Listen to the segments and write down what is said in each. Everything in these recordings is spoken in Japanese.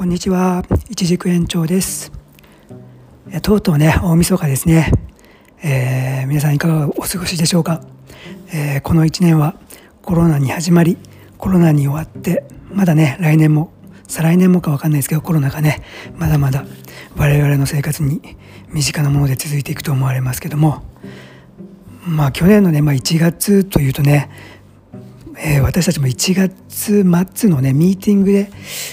こんにちは、一軸園長です。とうとうね、大晦日ですね。えー、皆さんいかがお過ごしでしょうか、えー、この1年はコロナに始まり、コロナに終わって、まだね、来年も、再来年もかわかんないですけど、コロナがね、まだまだ我々の生活に身近なもので続いていくと思われますけども、まあ去年のね、まあ、1月というとね、えー、私たちも1月末のねミーティングで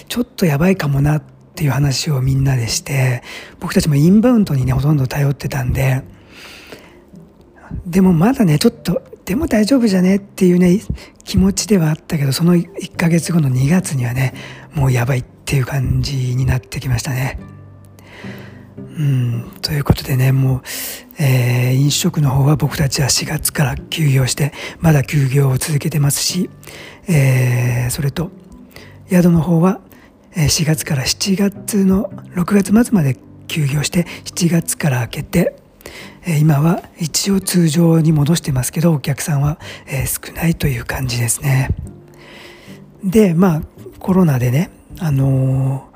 ちょっとやばいかもなっていう話をみんなでして僕たちもインバウンドにねほとんど頼ってたんででもまだねちょっとでも大丈夫じゃねっていうね気持ちではあったけどその1ヶ月後の2月にはねもうやばいっていう感じになってきましたね。うん、ということでねもう、えー、飲食の方は僕たちは4月から休業してまだ休業を続けてますし、えー、それと宿の方は4月から7月の6月末まで休業して7月から明けて今は一応通常に戻してますけどお客さんは少ないという感じですね。でまあコロナでねあの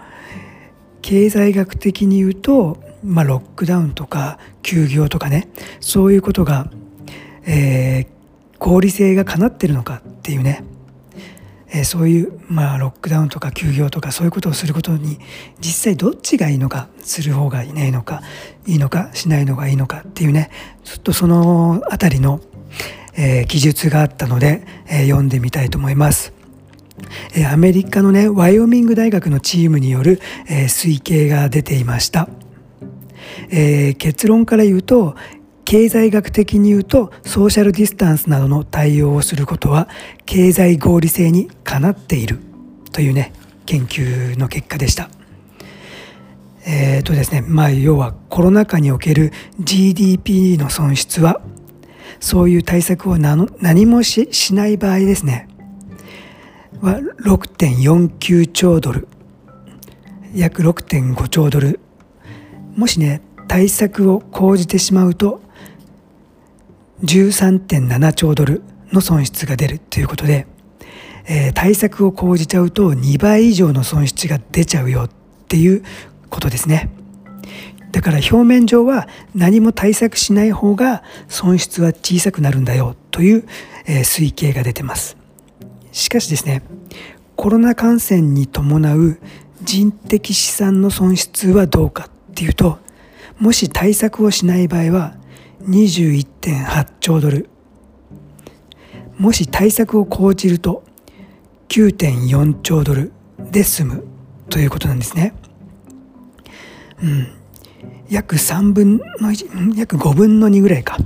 経済学的に言うとまあ、ロックダウンとか休業とかねそういうことが、えー、合理性がかなってるのかっていうね、えー、そういう、まあ、ロックダウンとか休業とかそういうことをすることに実際どっちがいいのかする方がいないのかいいのかしないのがいいのかっていうねちょっとその辺りの、えー、記述があったので、えー、読んでみたいと思います。アメリカのねワイオミング大学のチームによる、え、推計が出ていました。えー、結論から言うと経済学的に言うとソーシャルディスタンスなどの対応をすることは経済合理性にかなっているというね研究の結果でした。えーとですねまあ、要はコロナ禍における GDP の損失はそういう対策を何もしない場合ですねは6.49兆ドル約6.5兆ドルもしね対策を講じてしまうと13.7兆ドルの損失が出るということで、えー、対策を講じちゃうと2倍以上の損失が出ちゃうよっていうことですね。だから表面上は何も対策しない方が損失は小さくなるんだよという、えー、推計が出てます。しかしですね、コロナ感染に伴う人的資産の損失はどうかっていうともし対策をしない場合は21.8兆ドル。もし対策を講じると9.4兆ドルで済むということなんですね。うん、約3分の1約5分の2ぐらいか。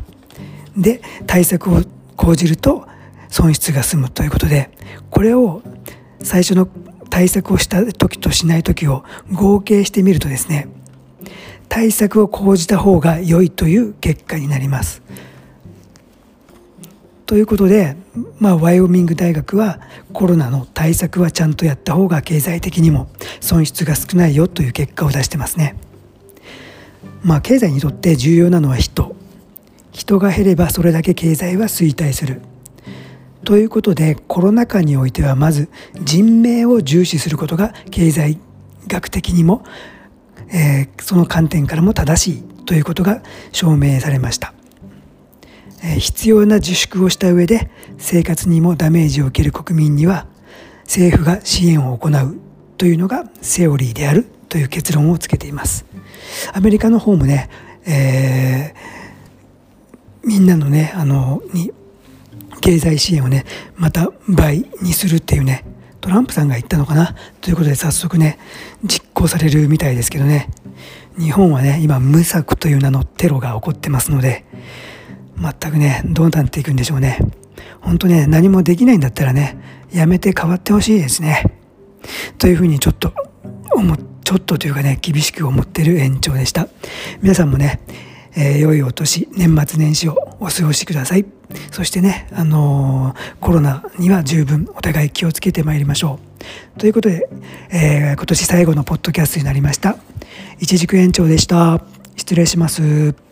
で対策を講じると損失が済むということでこれを最初の対策をした時としない時を合計してみるとですね対策を講じた方が良いという結果になります。ということで、まあ、ワイオミング大学はコロナの対策はちゃんとやった方が経済的にも損失が少ないよという結果を出してますね。まあ、経済にとって重要なのは人。人が減ればそれだけ経済は衰退する。ということでコロナ禍においてはまず人命を重視することが経済学的にもえー、その観点からも正しいということが証明されました、えー、必要な自粛をした上で生活にもダメージを受ける国民には政府が支援を行うというのがセオリーであるという結論をつけています。アメリカの方もね、えー、みんなのねあのに経済支援をねまた倍にするっていうねトランプさんが言ったのかな？ということで早速ね実行されるみたいですけどね。日本はね今無策という名のテロが起こってますので全くねどうなっていくんでしょうね。本当ね何もできないんだったらねやめて変わってほしいですね。というふうにちょっと思ちょっとというかね厳しく思ってる延長でした。皆さんもねえー、良いお年、年末年始をお過ごしください。そしてね、あのー、コロナには十分お互い気をつけてまいりましょう。ということで、えー、今年最後のポッドキャストになりました。一軸延長でした。失礼します。